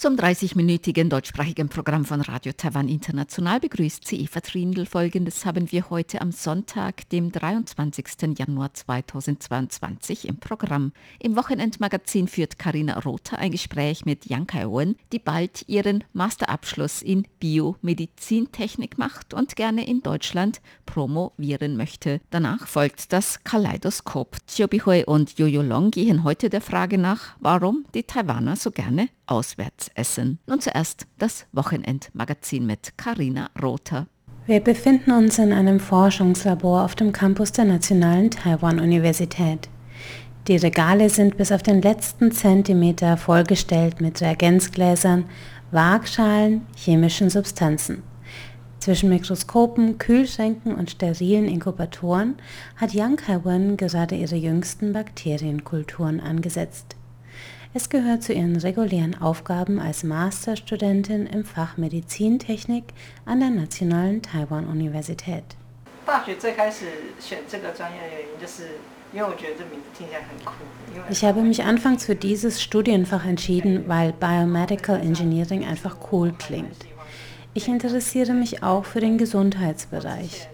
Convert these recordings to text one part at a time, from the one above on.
Zum 30-minütigen deutschsprachigen Programm von Radio Taiwan International begrüßt sie Eva Trindl. Folgendes haben wir heute am Sonntag, dem 23. Januar 2022 im Programm. Im Wochenendmagazin führt Karina Rother ein Gespräch mit Yang Kai-wen, die bald ihren Masterabschluss in Biomedizintechnik macht und gerne in Deutschland promovieren möchte. Danach folgt das Kaleidoskop. Chiobi Hui und Jojo Long gehen heute der Frage nach, warum die Taiwaner so gerne auswärts essen. Nun zuerst das Wochenendmagazin mit Karina Rother. Wir befinden uns in einem Forschungslabor auf dem Campus der Nationalen Taiwan-Universität. Die Regale sind bis auf den letzten Zentimeter vollgestellt mit Reagenzgläsern, Waagschalen, chemischen Substanzen. Zwischen Mikroskopen, Kühlschränken und sterilen Inkubatoren hat Yang Kai-wen gerade ihre jüngsten Bakterienkulturen angesetzt. Es gehört zu ihren regulären Aufgaben als Masterstudentin im Fach Medizintechnik an der Nationalen Taiwan-Universität. Ich habe mich anfangs für dieses Studienfach entschieden, weil Biomedical Engineering einfach cool klingt. Ich interessiere mich auch für den Gesundheitsbereich.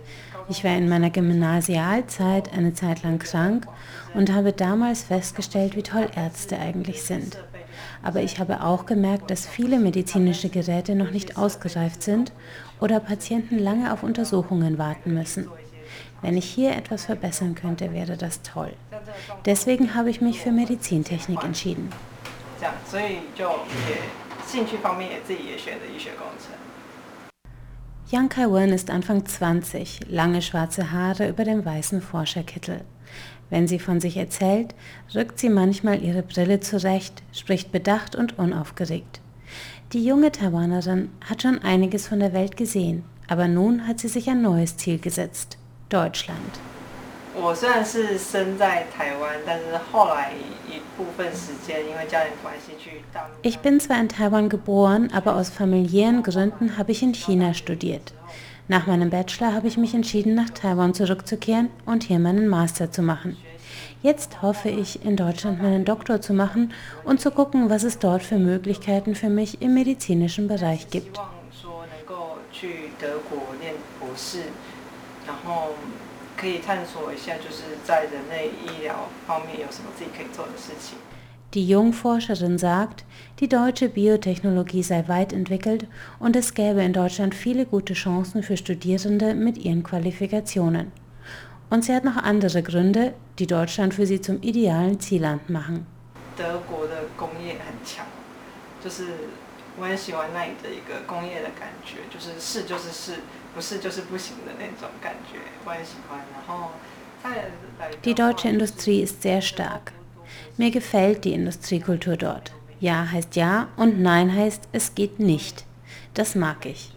Ich war in meiner Gymnasialzeit eine Zeit lang krank und habe damals festgestellt, wie toll Ärzte eigentlich sind. Aber ich habe auch gemerkt, dass viele medizinische Geräte noch nicht ausgereift sind oder Patienten lange auf Untersuchungen warten müssen. Wenn ich hier etwas verbessern könnte, wäre das toll. Deswegen habe ich mich für Medizintechnik entschieden. Yang Kai-wen ist Anfang 20, lange schwarze Haare über dem weißen Forscherkittel. Wenn sie von sich erzählt, rückt sie manchmal ihre Brille zurecht, spricht bedacht und unaufgeregt. Die junge Taiwanerin hat schon einiges von der Welt gesehen, aber nun hat sie sich ein neues Ziel gesetzt, Deutschland. Ich bin zwar in Taiwan geboren, aber aus familiären Gründen habe ich in China studiert. Nach meinem Bachelor habe ich mich entschieden, nach Taiwan zurückzukehren und hier meinen Master zu machen. Jetzt hoffe ich, in Deutschland meinen Doktor zu machen und zu gucken, was es dort für Möglichkeiten für mich im medizinischen Bereich gibt. Die Jungforscherin sagt, die deutsche Biotechnologie sei weit entwickelt und es gäbe in Deutschland viele gute Chancen für Studierende mit ihren Qualifikationen. Und sie hat noch andere Gründe, die Deutschland für sie zum idealen Zielland machen. 我很喜欢那里的一个工业的感觉，就是是就是是， 不是就是不行的那种感觉，我很喜欢。然后，Die deutsche Industrie ist sehr stark. Mir gefällt die Industriekultur dort. Ja heißt ja und Nein heißt es geht nicht. Das mag ich.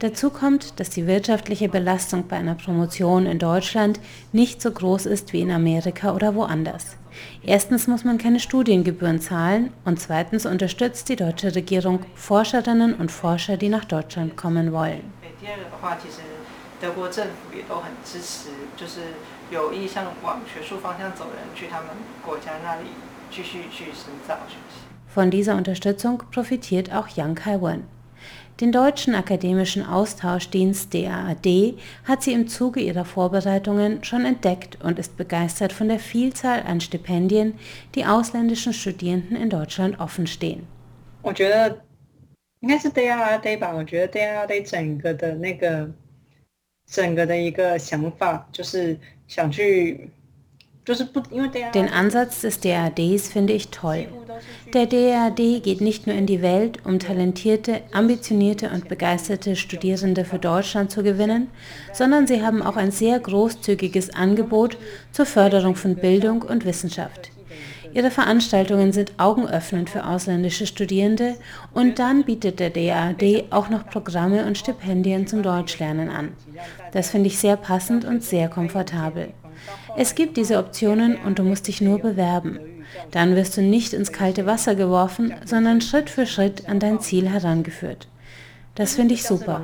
Dazu kommt, dass die wirtschaftliche Belastung bei einer Promotion in Deutschland nicht so groß ist wie in Amerika oder woanders. Erstens muss man keine Studiengebühren zahlen und zweitens unterstützt die deutsche Regierung Forscherinnen und Forscher, die nach Deutschland kommen wollen. 德国政府也都很支持，就是有意向往学术方向走人，去他们国家那里继续去深造学习。Von dieser Unterstützung profitiert auch Yang Kai-wen. Den Deutschen Akademischen Austauschdienst DAAD hat sie im Zuge ihrer Vorbereitungen schon entdeckt und ist begeistert von der Vielzahl an Stipendien, die ausländischen Studierenden in Deutschland offenstehen. 我觉得 应该是 DAAD 吧，我觉得 DAAD 整个的那个整个的一个想法就是想去 den Ansatz des DADs finde ich toll. Der DAD geht nicht nur in die Welt, um talentierte, ambitionierte und begeisterte Studierende für Deutschland zu gewinnen, sondern sie haben auch ein sehr großzügiges Angebot zur Förderung von Bildung und Wissenschaft. Ihre Veranstaltungen sind augenöffnend für ausländische Studierende und dann bietet der DAD auch noch Programme und Stipendien zum Deutschlernen an. Das finde ich sehr passend und sehr komfortabel. Es gibt diese Optionen und du musst dich nur bewerben. Dann wirst du nicht ins kalte Wasser geworfen, sondern Schritt für Schritt an dein Ziel herangeführt. Das finde ich super.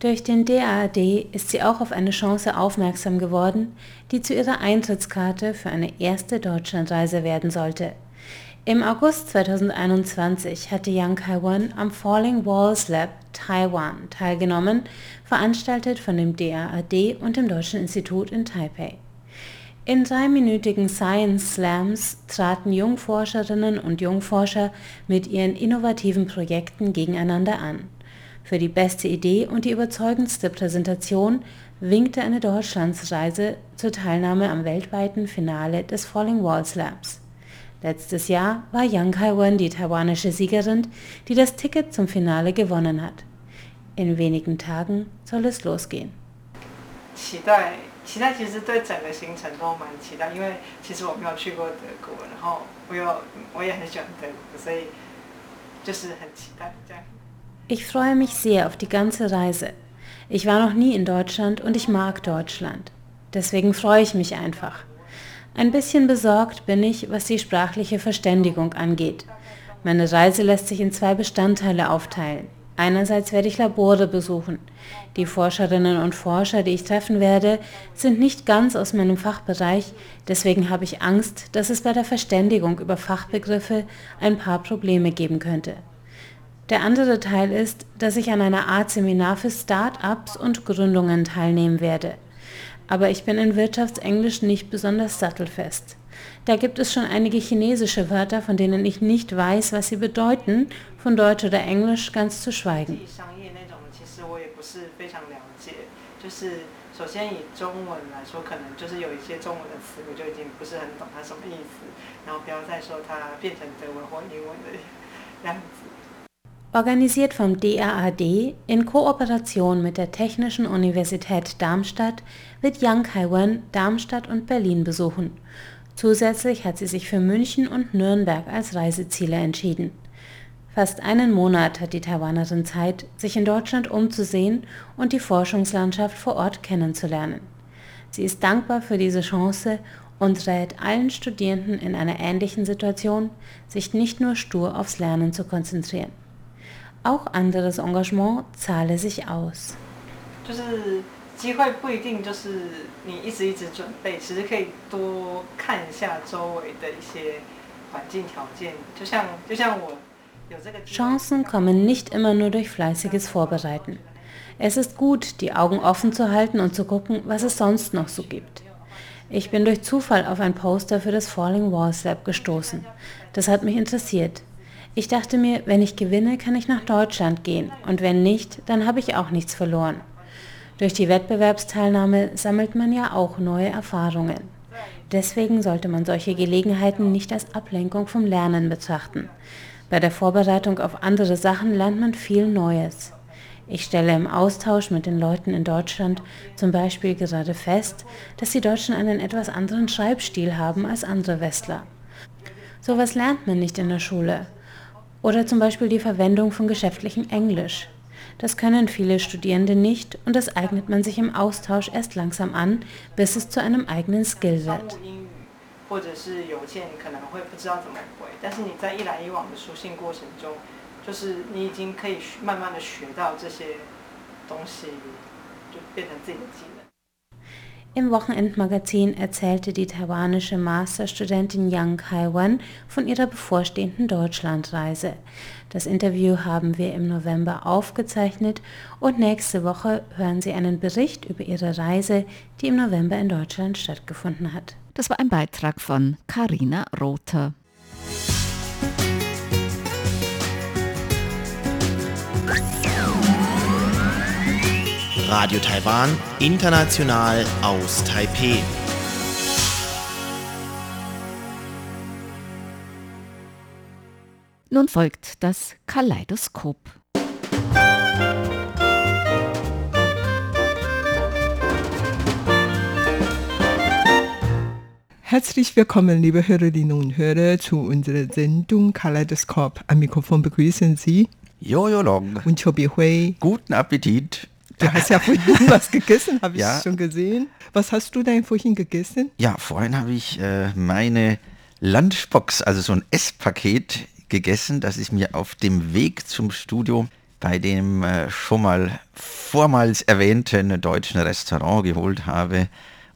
Durch den DAAD ist sie auch auf eine Chance aufmerksam geworden, die zu ihrer Eintrittskarte für eine erste Deutschlandreise werden sollte. Im August 2021 hatte Yang Kai-wan am Falling Walls Lab Taiwan teilgenommen, veranstaltet von dem DAAD und dem Deutschen Institut in Taipei. In dreiminütigen Science Slams traten Jungforscherinnen und Jungforscher mit ihren innovativen Projekten gegeneinander an. Für die beste Idee und die überzeugendste Präsentation winkte eine Deutschlandsreise zur Teilnahme am weltweiten Finale des Falling Walls Labs. Letztes Jahr war Yang Kai-wen die taiwanische Siegerin, die das Ticket zum Finale gewonnen hat. In wenigen Tagen soll es losgehen. 期待期待其实对整个行程都蛮期待，因为其实我没有去过德国，然后我有我也很喜欢德国，所以就是很期待这样。ich freue mich sehr auf die ganze Reise. Ich war noch nie in Deutschland und ich mag Deutschland. Deswegen freue ich mich einfach. Ein bisschen besorgt bin ich, was die sprachliche Verständigung angeht. Meine Reise lässt sich in zwei Bestandteile aufteilen. Einerseits werde ich Labore besuchen. Die Forscherinnen und Forscher, die ich treffen werde, sind nicht ganz aus meinem Fachbereich, deswegen habe ich Angst, dass es bei der Verständigung über Fachbegriffe ein paar Probleme geben könnte. Der andere Teil ist, dass ich an einer Art Seminar für Start-ups und Gründungen teilnehmen werde. Aber ich bin in Wirtschaftsenglisch nicht besonders sattelfest. Da gibt es schon einige chinesische Wörter, von denen ich nicht weiß, was sie bedeuten, von Deutsch oder Englisch ganz zu schweigen. Organisiert vom DAAD in Kooperation mit der Technischen Universität Darmstadt wird Yang Kaiwen Darmstadt und Berlin besuchen. Zusätzlich hat sie sich für München und Nürnberg als Reiseziele entschieden. Fast einen Monat hat die Taiwanerin Zeit, sich in Deutschland umzusehen und die Forschungslandschaft vor Ort kennenzulernen. Sie ist dankbar für diese Chance und rät allen Studierenden in einer ähnlichen Situation, sich nicht nur stur aufs Lernen zu konzentrieren. Auch anderes Engagement zahle sich aus. 就是机会不一定就是你一直一直准备，其实可以多看一下周围的一些环境条件。就像就像我 Chancen kommen nicht immer nur durch fleißiges Vorbereiten. Es ist gut, die Augen offen zu halten und zu gucken, was es sonst noch so gibt. Ich bin durch Zufall auf ein Poster für das Falling Walls Lab gestoßen. Das hat mich interessiert. Ich dachte mir, wenn ich gewinne, kann ich nach Deutschland gehen und wenn nicht, dann habe ich auch nichts verloren. Durch die Wettbewerbsteilnahme sammelt man ja auch neue Erfahrungen. Deswegen sollte man solche Gelegenheiten nicht als Ablenkung vom Lernen betrachten. Bei der Vorbereitung auf andere Sachen lernt man viel Neues. Ich stelle im Austausch mit den Leuten in Deutschland zum Beispiel gerade fest, dass die Deutschen einen etwas anderen Schreibstil haben als andere Westler. Sowas lernt man nicht in der Schule. Oder zum Beispiel die Verwendung von geschäftlichem Englisch. Das können viele Studierende nicht und das eignet man sich im Austausch erst langsam an, bis es zu einem eigenen Skill wird. Im Wochenendmagazin erzählte die taiwanische Masterstudentin Yang Kai-wen von ihrer bevorstehenden Deutschlandreise. Das Interview haben wir im November aufgezeichnet und nächste Woche hören Sie einen Bericht über ihre Reise, die im November in Deutschland stattgefunden hat. Das war ein Beitrag von Karina Rother. Radio Taiwan, international aus Taipeh. Nun folgt das Kaleidoskop. Herzlich willkommen, liebe Hörerinnen und Hörer, zu unserer Sendung Kaleidoskop. Am Mikrofon begrüßen Sie Jojo Long und Chobi Hui. Guten Appetit. Du hast ja vorhin was gegessen, habe ich Ja. schon gesehen. Was hast du denn vorhin gegessen? Ja, vorhin habe ich äh, meine Lunchbox, also so ein Esspaket gegessen, das ich mir auf dem Weg zum Studio bei dem äh, schon mal vormals erwähnten deutschen Restaurant geholt habe.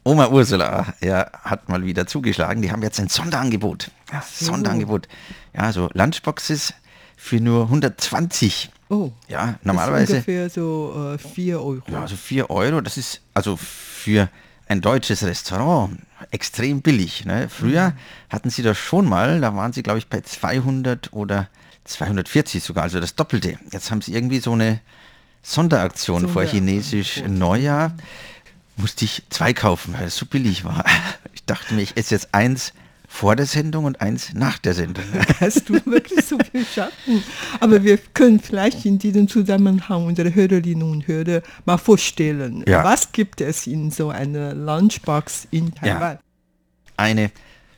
Oma Ursula ja, hat mal wieder zugeschlagen. Die haben jetzt ein Sonderangebot. Ja, Sonderangebot. Ja, so Lunchboxes für nur 120. Oh, Ja, normalerweise. ungefähr so äh, 4 Euro. Ja, also 4 Euro, das ist also für ein deutsches Restaurant extrem billig. Ne? Früher hatten sie das schon mal, da waren sie glaube ich bei 200 oder 240 sogar, also das Doppelte. Jetzt haben sie irgendwie so eine Sonderaktion vor Sonderangebot. chinesisch Neujahr. Musste ich zwei kaufen, weil es so billig war. Ich dachte mir, ich esse jetzt eins vor der Sendung und eins nach der Sendung. Hast du wirklich so viel schaffen? Aber wir können vielleicht in diesem Zusammenhang unsere Hörerinnen und Hörer mal vorstellen. Ja. Was gibt es in so einer Lunchbox in Ja. Eine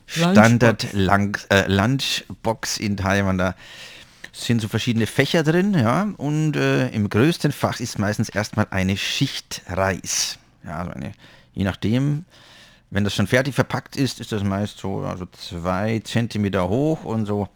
Standard Lang äh, Lunchbox in Taiwan. Da sind so verschiedene Fächer drin, ja, und äh, im größten Fach ist meistens erstmal eine Schicht Reis. Ja, also eine, je nachdem, wenn das schon fertig verpackt ist, ist das meist so also zwei Zentimeter hoch und so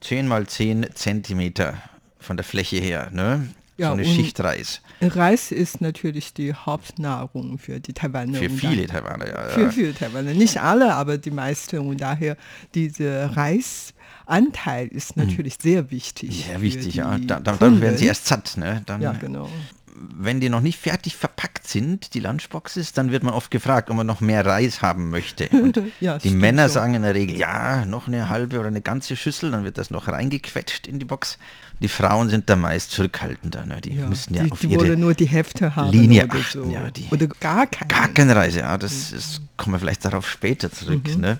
10 mal 10 Zentimeter von der Fläche her, ne? Ja, so eine Schicht Reis. Reis ist natürlich die Hauptnahrung für die Taiwaner. Für viele Taiwaner, ja. Für viele Taiwaner. Nicht alle, aber die meisten. Und daher dieser Reisanteil ist natürlich sehr wichtig. Sehr wichtig, ja. Da, da, dann werden sie erst satt, ne? Dann, Ja, genau. wenn die noch nicht fertig verpackt sind, die Lunchboxes, dann wird man oft gefragt, ob man noch mehr Reis haben möchte. Und Ja, die Männer so. sagen in der Regel, ja, noch eine halbe oder eine ganze Schüssel, dann wird das noch reingequetscht in die Box. Die Frauen sind da meist zurückhaltender, ne? die Ja, müssen ja die, auf die ihre wollen nur die Hälfte haben. Linie oder achten, so. ja, die- oder gar keine. Gar keine Reise, ja, das, das kommen wir vielleicht darauf später zurück. Mhm. Ne?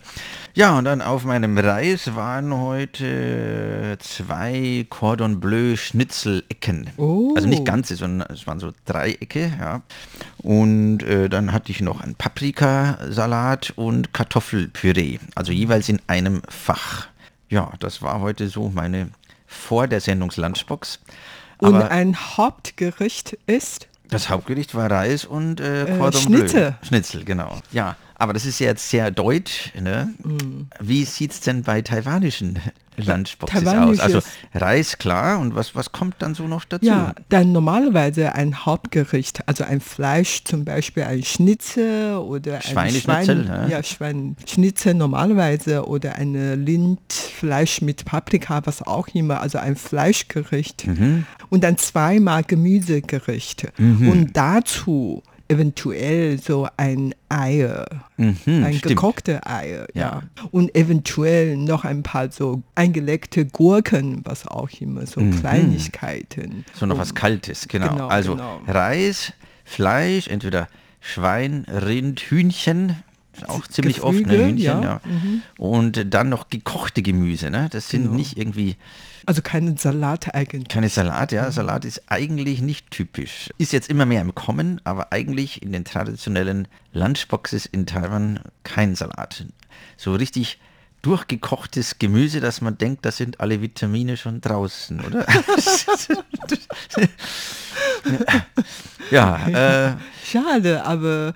Ja, und dann auf meinem Reis waren heute zwei Cordon Bleu Schnitzelecken. Oh. Also nicht ganze, sondern es waren so Dreiecke, ja. Und äh, dann hatte ich noch einen Paprikasalat und Kartoffelpüree, also jeweils in einem Fach. Ja, das war heute so meine vor der Sendungs-Lunchbox. Und Aber ein Hauptgericht ist das Hauptgericht war Reis und äh, Äh, Cordon Schnitzel. Bleu. Schnitzel, genau. Ja, aber das ist jetzt sehr deutsch. Ne? Mm. Wie sieht es denn bei taiwanischen Lunchboxes aus? Taiwanisches- Also Reis, klar. Und was, was kommt dann so noch dazu? ja dann normalerweise ein Hauptgericht, also ein Fleisch, zum Beispiel ein Schnitzel oder ein Schwein, ne? ja, Schweinschnitzel normalerweise oder eine Lindfleisch mit Paprika, was auch immer, also ein Fleischgericht Mhm. und dann zweimal Gemüsegericht und dazu eventuell so ein Eier, Mhm, ein stimmt. gekochte Eier, ja. Ja. Und eventuell noch ein paar so eingelegte Gurken, was auch immer, so Mhm. Kleinigkeiten. So noch was Kaltes, genau. Genau, also genau. Reis, Fleisch, entweder Schwein, Rind, Hühnchen, auch ziemlich oft, ne, Geflügel, Hühnchen, ja. Mhm. ja. Und dann noch gekochte Gemüse, ne? Das sind Genau. nicht irgendwie Also keinen Salat eigentlich. Keine Salat, Mhm. ja. Salat ist eigentlich nicht typisch. Ist jetzt immer mehr im Kommen, aber eigentlich in den traditionellen Lunchboxes in Taiwan kein Salat. So richtig durchgekochtes Gemüse, dass man denkt, da sind alle Vitamine schon draußen, oder? ja, äh, Schade, aber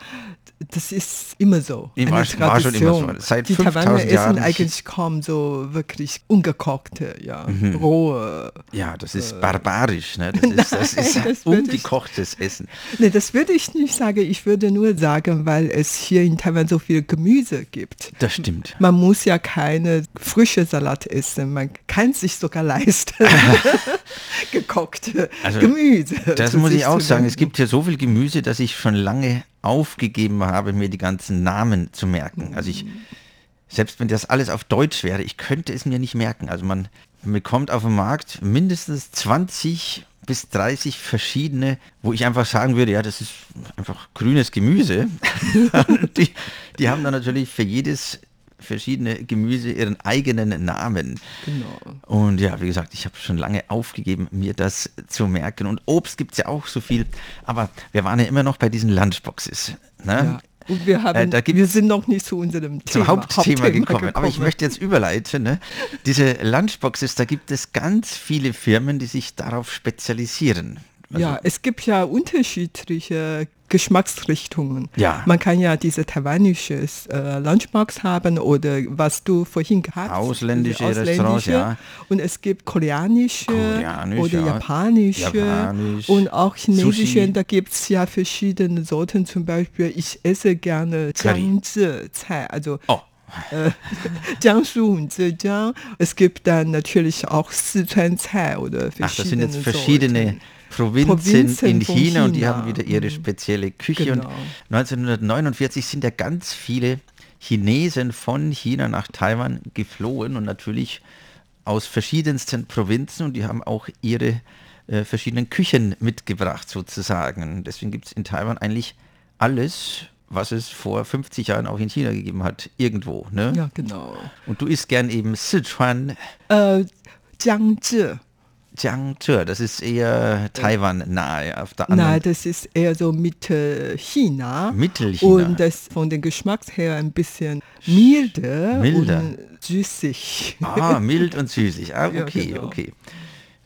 das ist immer so. War- eine war schon immer so. Seit die 5000 Taiwaner essen Jahren- eigentlich kaum so wirklich ungekochte, ja, Mhm. rohe. ja, das ist barbarisch, ne? Das ist, das ist das würde ich- ungekochtes Essen. Nee, das würde ich nicht sagen. Ich würde nur sagen, weil es hier in Taiwan so viel Gemüse gibt. Das stimmt. Man muss ja keine frische Salat essen. Man kann sich sogar leisten, gekochte Also, Gemüse. Das muss ich auch sagen. Es gibt hier so viel Gemüse, dass ich schon lange aufgegeben habe, mir die ganzen Namen zu merken. Also ich, selbst wenn das alles auf Deutsch wäre, ich könnte es mir nicht merken. Also man bekommt auf dem Markt mindestens 20 bis 30 verschiedene, wo ich einfach sagen würde, ja, das ist einfach grünes Gemüse. Die, die haben dann natürlich für jedes verschiedene Gemüse ihren eigenen Namen. Genau. Und ja, wie gesagt, ich habe schon lange aufgegeben, mir das zu merken. Und Obst gibt es ja auch so viel. Aber wir waren ja immer noch bei diesen Lunchboxes. Ne? Ja. Und wir, haben, Äh, da gibt- wir sind noch nicht zu unserem Zum Thema, Hauptthema, gekommen. Aber ich möchte jetzt überleiten. Ne? Diese Lunchboxes, da gibt es ganz viele Firmen, die sich darauf spezialisieren. Also, ja, es gibt ja unterschiedliche Geschmacksrichtungen. Ja. Man kann ja diese taiwanisches äh, Lunchbox haben oder was du vorhin gehabt hast. Ausländische diese Restaurants, ja. Und es gibt koreanische Koreanisch, oder ja. japanische Japanisch, und auch chinesische. Sushi. Da gibt es ja verschiedene Sorten. Zum Beispiel, ich esse gerne Curry. Jiangzi-Cai, also oh, äh, Jiangsu und Zhejiang. Es gibt dann natürlich auch Sichuan-Cai oder verschiedene ach, das sind jetzt Sorten. Provinzen, Provinzen in von China, und die China. haben wieder ihre Mhm. spezielle Küche. Genau. Und 1949 sind ja ganz viele Chinesen von China nach Taiwan geflohen und natürlich aus verschiedensten Provinzen und die haben auch ihre äh, verschiedenen Küchen mitgebracht sozusagen. Deswegen gibt es in Taiwan eigentlich alles, was es vor 50 Jahren auch in China gegeben hat, irgendwo. Ne? Ja, genau. Und du isst gern eben Sichuan Äh, Jiangzi. Jiangzhou, das ist eher Taiwan nahe auf der anderen Nein, das ist eher so Mitte China. Mittelchina. Und das von den Geschmacks her ein bisschen milder, Milder. und süßig. Ah, mild und süßig. Ah, Ja, okay, genau. okay.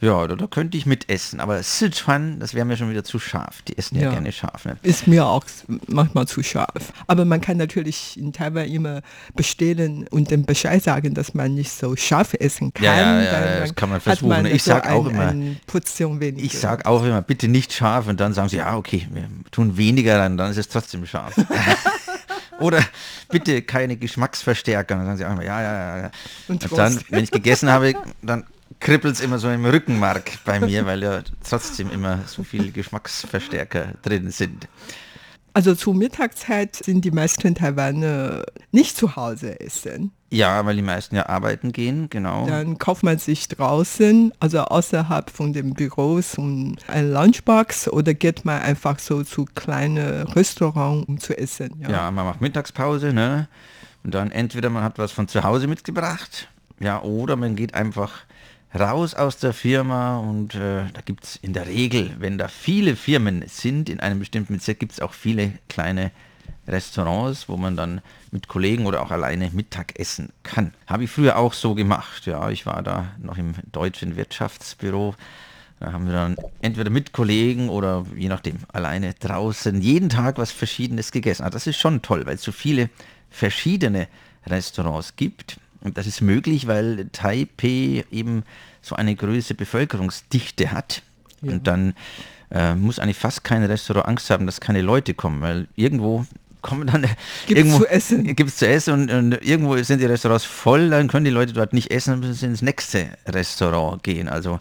Ja, da, da könnte ich mit essen. Aber Sichuan, das wäre mir schon wieder zu scharf. Die essen ja, Ja. gerne scharf. Ne? Ist mir auch manchmal zu scharf. Aber man kann natürlich in Taiwan immer bestellen und den Bescheid sagen, dass man nicht so scharf essen kann. Ja, ja, ja, Dann das kann man versuchen. man Ich so sag auch ein, immer- Portion weniger. Ich sage auch immer, bitte nicht scharf. Und dann sagen sie, ja, okay, wir tun weniger rein, dann ist es trotzdem scharf. Oder bitte keine Geschmacksverstärker. Und dann sagen sie immer, ja, ja, ja. Und Und dann, wenn ich gegessen habe, dann kribbelt es immer so im Rückenmark bei mir, weil ja trotzdem immer so viele Geschmacksverstärker drin sind. Also zur Mittagszeit sind die meisten Taiwaner nicht zu Hause essen. Ja, weil die meisten ja arbeiten gehen, genau. Dann kauft man sich draußen, also außerhalb von den Büros, um eine Lunchbox oder geht man einfach so zu kleinen Restaurants, um zu essen. Ja. Ja, man macht Mittagspause, ne? Und dann entweder man hat was von zu Hause mitgebracht, ja, oder man geht einfach raus aus der Firma und äh, da gibt es in der Regel, wenn da viele Firmen sind in einem bestimmten Bezirk, gibt es auch viele kleine Restaurants, wo man dann mit Kollegen oder auch alleine Mittag essen kann. Habe ich früher auch so gemacht, ja. Ich war da noch im deutschen Wirtschaftsbüro. Da haben wir dann entweder mit Kollegen oder je nachdem alleine draußen jeden Tag was Verschiedenes gegessen. Also das ist schon toll, weil es so viele verschiedene Restaurants gibt. Und das ist möglich, weil Taipei eben so eine größere Bevölkerungsdichte hat. Und dann äh, muss eigentlich fast kein Restaurant Angst haben, dass keine Leute kommen, weil irgendwo kommen dann Gibt's irgendwo zu essen. gibt's zu essen und, und irgendwo sind die Restaurants voll, dann können die Leute dort nicht essen, dann müssen sie ins nächste Restaurant gehen. Also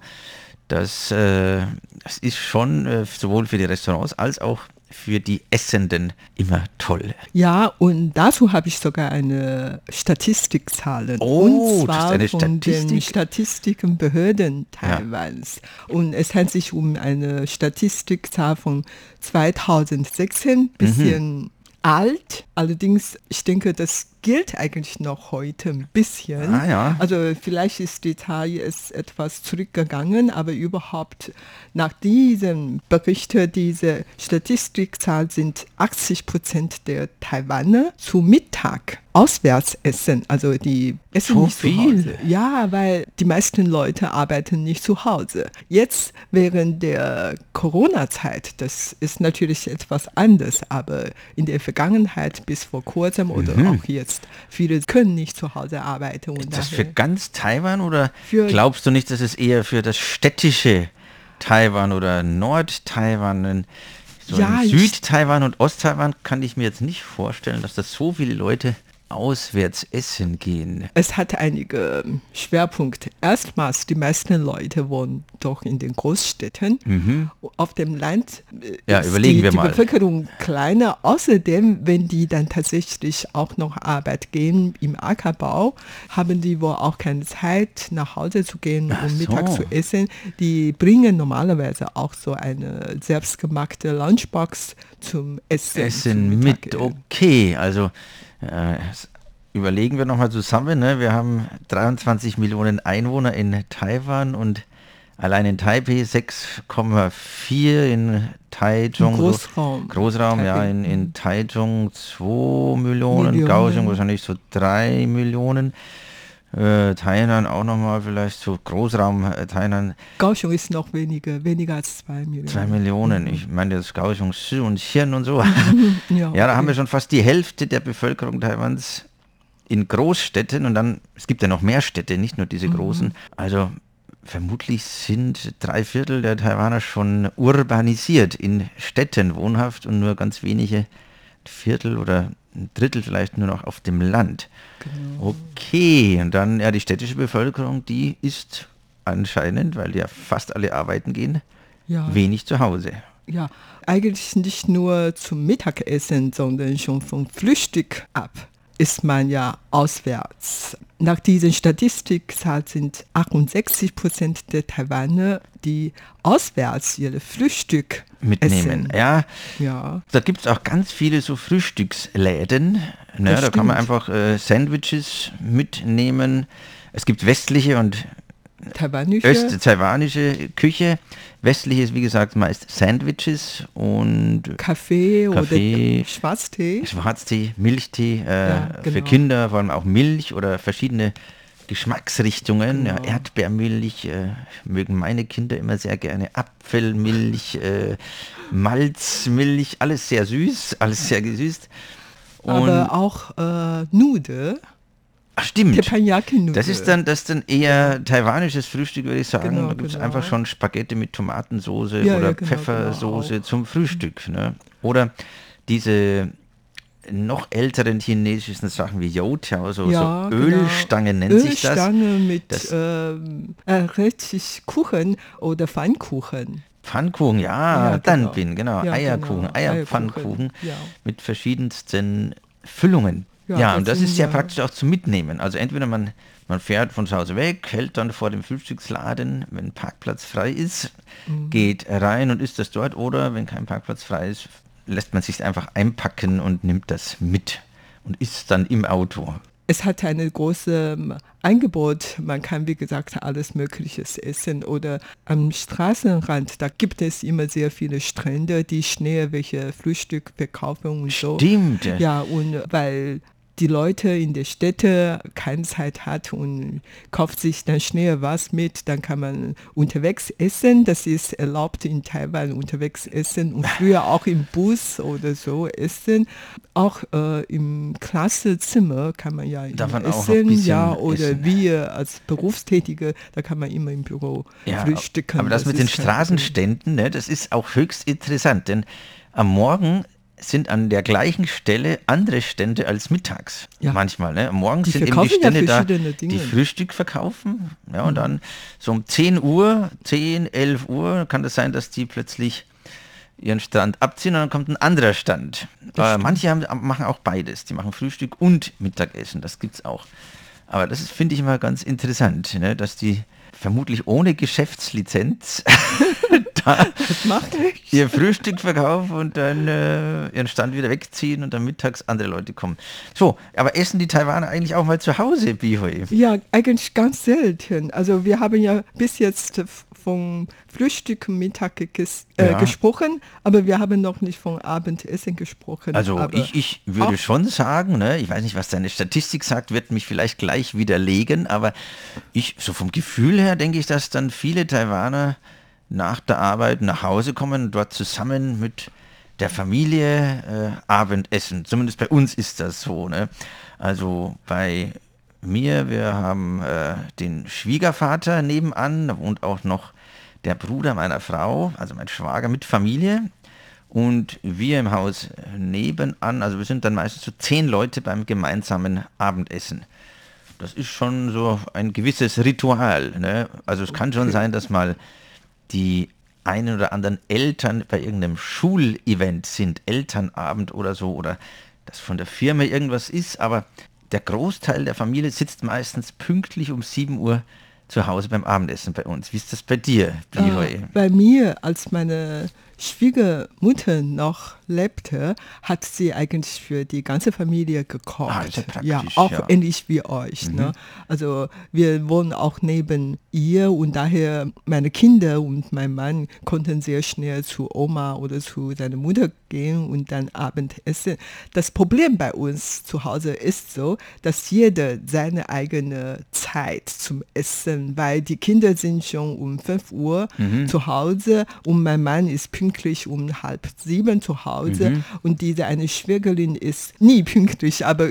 das, äh, das ist schon äh, sowohl für die Restaurants als auch für die Essenden immer toll. Ja, und dazu habe ich sogar eine Statistikzahlen. Oh, und das ist zwar eine von den Statistik? Statistikenbehörden Taiwans. Und es handelt sich um eine Statistikzahl von 2016, bisschen alt. Allerdings, ich denke, das gilt eigentlich noch heute ein bisschen. Ah, ja. Also vielleicht ist die Zahl jetzt etwas zurückgegangen, aber überhaupt nach diesem Bericht, diese Statistikzahl sind 80 Prozent der Taiwaner zu Mittag auswärts essen. Also die essen So nicht viel? zu Hause. Ja, weil die meisten Leute arbeiten nicht zu Hause. Jetzt während der Corona-Zeit, das ist natürlich etwas anders, aber in der Vergangenheit bis vor kurzem oder auch jetzt, viele können nicht zu Hause arbeiten. Und. Ist das für ganz Taiwan oder glaubst du nicht, dass es eher für das städtische Taiwan oder Nord-Taiwan, so Ja, Süd-Taiwan und Ost-Taiwan kann ich mir jetzt nicht vorstellen, dass das so viele Leute auswärts essen gehen. Es hat einige Schwerpunkte. Erstmals, die meisten Leute wohnen doch in den Großstädten. Auf dem Land äh, Mhm. Ja, ist überlegen die, wir die mal. Bevölkerung kleiner. Außerdem, wenn die dann tatsächlich auch noch Arbeit gehen im Ackerbau, haben die wohl auch keine Zeit, nach Hause zu gehen, um Mittag so. zu essen. Die bringen normalerweise auch so eine selbstgemachte Lunchbox zum Essen. zum Essen mit, Mittagessen. okay. Also äh, überlegen wir nochmal zusammen. Ne? Wir haben 23 Millionen Einwohner in Taiwan und allein in Taipei 6,4 in Taichung. Großraum. Großraum, ja, Taipei. in, in Taichung 2 Millionen, Millionen. Kaohsiung wahrscheinlich so 3 Millionen. Äh, Tainan auch nochmal vielleicht so Großraum äh, Tainan. Kaohsiung ist noch weniger, weniger als zwei Millionen. Zwei Millionen. Ich meine das Kaohsiung Shi und Xi'an und so. Ja, Ja, da haben okay. wir schon fast die Hälfte der Bevölkerung Taiwans in Großstädten und dann, es gibt ja noch mehr Städte, nicht nur diese großen. Also vermutlich sind drei Viertel der Taiwaner schon urbanisiert, in Städten wohnhaft und nur ganz wenige Viertel oder ein Drittel vielleicht nur noch auf dem Land. Okay, und dann ja die städtische Bevölkerung, die ist anscheinend, weil ja fast alle arbeiten gehen, Ja. wenig zu Hause. Ja, eigentlich nicht nur zum Mittagessen, sondern schon vom Frühstück ab ist man ja auswärts. Nach diesen Statistikzahl sind 68 Prozent der Taiwaner, die auswärts ihr Frühstück Mitnehmen. essen. Ja, Ja, Da gibt es auch ganz viele so Frühstücksläden. Ne, da kann man stimmt. einfach äh, Sandwiches mitnehmen. Es gibt westliche und taiwanische. öst-taiwanische Küche. Westliche ist wie gesagt meist Sandwiches und Kaffee, Kaffee. oder Schwarztee. Schwarztee, Milchtee, äh, Ja, für genau. Kinder vor allem auch Milch oder verschiedene Geschmacksrichtungen. Ja, Genau. Erdbeermilch äh, mögen meine Kinder immer sehr gerne. Apfelmilch, äh, Malzmilch, alles sehr süß, alles sehr gesüßt. Und, Aber auch äh, Nude, ach, stimmt. Das ist dann das ist dann eher taiwanisches Frühstück, würde ich sagen. Genau, da gibt es genau. einfach schon Spaghetti mit Tomatensoße Ja, oder ja, genau, Pfeffersoße genau, auch. zum Frühstück. Ne? Oder diese noch älteren chinesischen Sachen wie Youtiao, so, Ja, so genau. Ölstangen nennt sich das. Ölstange mit Das- ähm, äh, richtig Kuchen oder Pfannkuchen. Pfannkuchen, ja, Ja, dann genau. bin, genau, Eierkuchen, Eierpfannkuchen mit verschiedensten Füllungen. Ja, Ja, und das ist ja- praktisch auch zum Mitnehmen. Also entweder man, man fährt von zu Hause weg, hält dann vor dem Frühstücksladen, wenn Parkplatz frei ist, Mhm. geht rein und isst das dort oder wenn kein Parkplatz frei ist, lässt man sich einfach einpacken und nimmt das mit und isst dann im Auto. Es hat ein großes ähm, Angebot. Man kann, wie gesagt, alles Mögliche essen. Oder am Straßenrand, da gibt es immer sehr viele Strände, die schnell welche Frühstück verkaufen und so. Stimmt. Ja, und weil die Leute in der Städte keine Zeit hat und kauft sich dann schnell was mit, dann kann man unterwegs essen. Das ist erlaubt in Taiwan unterwegs essen und früher auch im Bus oder so essen. Auch äh, im Klassezimmer kann man ja Darf man essen, ja, oder essen. wir als Berufstätige, da kann man immer im Büro Ja, frühstücken. aber das, mit den. Straßenständen, ne, das ist auch höchst interessant, denn am Morgen sind an der gleichen Stelle andere Stände als mittags. Ja. Manchmal. Ne? Am Morgen Die sind eben die verkaufen ja Stände da, die. Mhm. Frühstück verkaufen. Ja, und dann so um 10 Uhr, 10, 11 Uhr kann das sein, dass die plötzlich ihren Stand abziehen und dann kommt ein anderer Stand. Äh, manche haben, machen auch beides. Die machen Frühstück und Mittagessen. Das gibt es auch. Aber das finde ich immer ganz interessant, ne? dass die vermutlich ohne Geschäftslizenz ihr Frühstück verkaufen und dann äh, ihren Stand wieder wegziehen und dann mittags andere Leute kommen. So, aber essen die Taiwaner eigentlich auch mal zu Hause Bihoi? Ja, eigentlich ganz selten. Also wir haben ja bis jetzt vom Frühstück Mittag ges äh, Ja. gesprochen, aber wir haben noch nicht vom Abendessen gesprochen. Also ich, ich würde schon sagen, ne, ich weiß nicht, was deine Statistik sagt, wird mich vielleicht gleich widerlegen, aber ich, so vom Gefühl her denke ich, dass dann viele Taiwaner nach der Arbeit nach Hause kommen und dort zusammen mit der Familie äh, Abendessen. Zumindest bei uns ist das so. Ne? Also bei mir, wir haben äh, den Schwiegervater nebenan, da wohnt auch noch der Bruder meiner Frau, also mein Schwager mit Familie. Und wir im Haus nebenan, also wir sind dann meistens so zehn Leute beim gemeinsamen Abendessen. Das ist schon so ein gewisses Ritual. Ne? Also es kann schon sein, dass mal die einen oder anderen Eltern bei irgendeinem Schulevent sind, Elternabend oder so, oder dass von der Firma irgendwas ist, aber der Großteil der Familie sitzt meistens pünktlich um 7 Uhr zu Hause beim Abendessen bei uns. Wie ist das bei dir, Bihoi? bei mir, als meine Schwiegermutter noch lebte, hat sie eigentlich für die ganze Familie gekocht. Ah, ja, auch ja. ähnlich wie euch. Ne? Also wir wohnen auch neben ihr und daher meine Kinder und mein Mann konnten sehr schnell zu Oma oder zu seiner Mutter gehen und dann Abendessen. Das Problem bei uns zu Hause ist so, dass jeder seine eigene Zeit zum Essen, weil die Kinder sind schon um 5 Uhr zu Hause und mein Mann ist pünktlich um halb sieben zu Hause und diese eine Schwägerin ist nie pünktlich, aber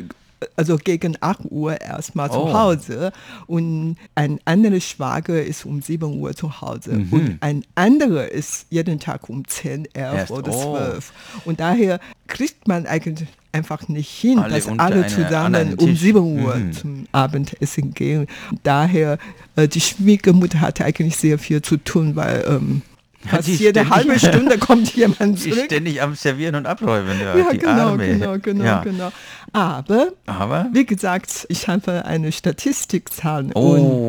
also gegen 8 Uhr erstmal zu Oh. Hause und ein anderer Schwager ist um 7 Uhr zu Hause und ein anderer ist jeden Tag um 10, 11 Erst, oder oh. 12. Und daher kriegt man eigentlich einfach nicht hin, Alle dass alle zusammen um Tisch. 7 Uhr Mhm. zum Abendessen gehen. Daher, äh, die Schwiegermutter hatte eigentlich sehr viel zu tun, weil ähm, fast die jede halbe Stunde kommt jemand Die zurück. ständig am Servieren und Abräumen. Ja, Ja, die genau, Arme. genau, genau, ja. genau. Aber Aber wie gesagt, ich habe eine Statistikzahl Oh.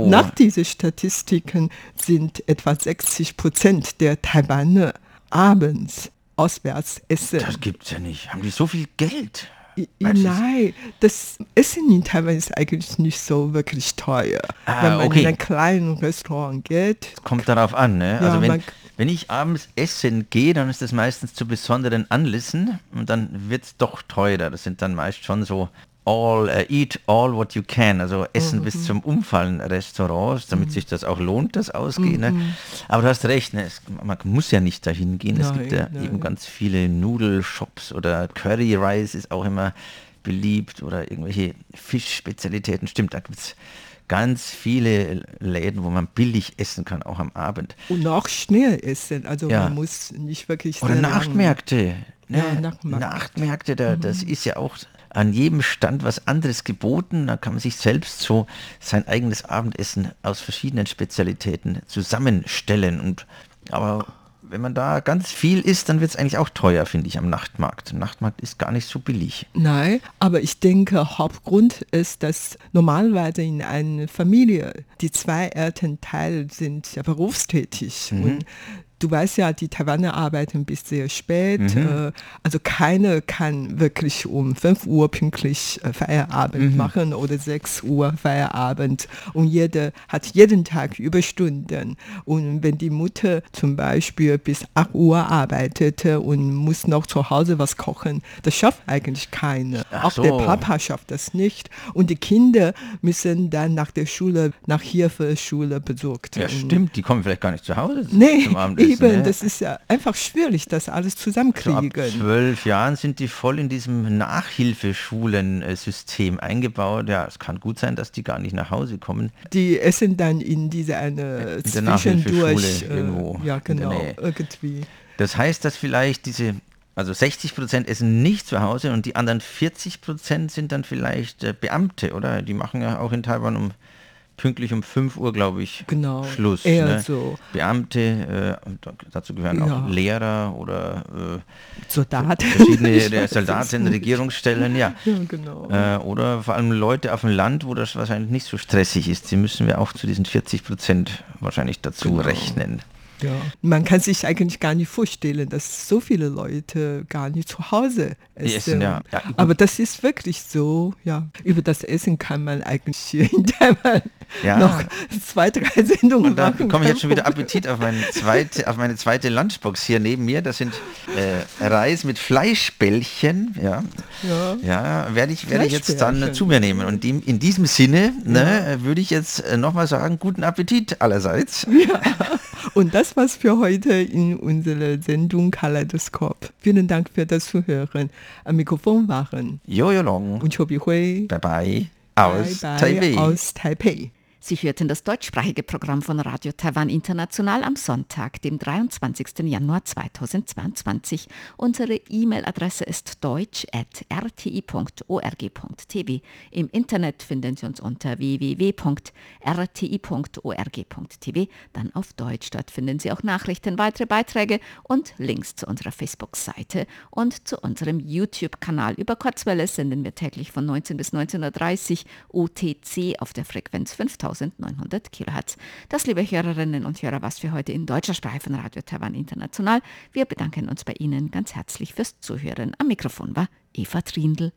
und nach diesen Statistiken sind etwa 60 Prozent der Taiwaner abends auswärts essen. das gibt's ja nicht. Haben die so viel Geld? Nein, das Essen in Taiwan ist eigentlich nicht so wirklich teuer. Ah, Wenn man okay. in ein kleines Restaurant geht, Kommt darauf an, ne? Ja, also wenn, man- wenn ich abends essen gehe, dann ist das meistens zu besonderen Anlässen und dann wird es doch teurer. Das sind dann meist schon so all, äh, eat all what you can, also Essen Mhm. bis zum Umfallen Restaurants, damit sich das auch lohnt, das Ausgehen. Ne? Mhm. Aber du hast recht, ne? es, man muss ja nicht dahin gehen. es gibt ja Nein, eben nein. ganz viele Nudelshops oder Curry Rice ist auch immer beliebt oder irgendwelche Fischspezialitäten. Stimmt, da gibt es ganz viele Läden, wo man billig essen kann, auch am Abend. und auch schnell essen. Also Ja. man muss nicht wirklich Oder Nachtmärkte. Ne? Ja, Nachtmarkt. Nachtmärkte, da, das ist ja auch an jedem Stand was anderes geboten. Da kann man sich selbst so sein eigenes Abendessen aus verschiedenen Spezialitäten zusammenstellen. Und aber wenn man da ganz viel isst, dann wird es eigentlich auch teuer, finde ich, am Nachtmarkt. Nachtmarkt ist gar nicht so billig. Nein, aber ich denke, Hauptgrund ist, dass normalerweise in einer Familie die zwei Elternteile sind ja berufstätig und Du weißt ja, die Taiwaner arbeiten bis sehr spät. Äh, also keiner kann wirklich um 5 Uhr pünktlich äh, Feierabend machen oder 6 Uhr Feierabend. Und jeder hat jeden Tag Überstunden. Und wenn die Mutter zum Beispiel bis 8 Uhr arbeitete und muss noch zu Hause was kochen, das schafft eigentlich keiner. Ach Auch so. der Papa schafft das nicht. Und die Kinder müssen dann nach der Schule, nach Hilfeschule besucht. Ja, stimmt, die kommen vielleicht gar nicht zu Hause Nee, zum Abendessen. Eben, ne? das ist ja einfach schwierig, das alles So ab zusammenkriegen. zwölf Jahren sind die voll in diesem Nachhilfeschulen-System eingebaut. Ja, es kann gut sein, dass die gar nicht nach Hause kommen. Die essen dann in diese eine In zwischendurch, irgendwo äh, ja in der genau, irgendwie. Das heißt, dass vielleicht diese, also 60 Prozent essen nicht zu Hause und die anderen 40 Prozent sind dann vielleicht äh, Beamte, oder? Die machen ja auch in Taiwan um pünktlich um 5 Uhr, glaube ich, Genau, Schluss. eher ne? so. Beamte, äh, dazu gehören Ja. auch Lehrer oder äh, verschiedene weiß es Soldaten. Regierungsstellen, ja. Ja, genau. Äh, oder vor allem Leute auf dem Land, wo das wahrscheinlich nicht so stressig ist. Die müssen wir auch zu diesen 40 Prozent wahrscheinlich dazu Genau. rechnen. Ja. Man kann sich eigentlich gar nicht vorstellen, dass so viele Leute gar nicht zu Hause Die essen. essen, ja. Ja. Aber das ist wirklich so, ja. Über das Essen kann man eigentlich hier in Taiwan Ja. noch zwei, drei Sendungen Und da machen. bekomme ich jetzt schon wieder. Appetit auf, meine zweite, auf meine zweite Lunchbox hier neben mir. Das sind äh, Reis mit Fleischbällchen. Ja, Ja. ja werde ich, werde ich jetzt dann zu mir nehmen. Und in, in diesem Sinne ne, würde ich jetzt äh, nochmal sagen, guten Appetit allerseits. Und das war's für heute in unserer Sendung Kaleidoskop. Vielen Dank für das Zuhören. Am Mikrofon waren Jojo Long. und Chobi Hui Bye bye. Aus Bye, bye Taipei. aus Taipei. Sie hörten das deutschsprachige Programm von Radio Taiwan International am Sonntag, dem 23. Januar 2022. Unsere E-Mail-Adresse ist deutsch.rti.org.tv. Im Internet finden Sie uns unter www.rti.org.tv. Dann auf Deutsch. Dort finden Sie auch Nachrichten, weitere Beiträge und Links zu unserer Facebook-Seite und zu unserem YouTube-Kanal. Über Kurzwelle senden wir täglich von 19 bis 19.30 Uhr UTC auf der Frequenz 5000 1900 Kilohertz. Das, liebe Hörerinnen und Hörer, was für heute in deutscher Sprache von Radio Taiwan International. Wir bedanken uns bei Ihnen ganz herzlich fürs Zuhören. Am Mikrofon war Eva Trindl.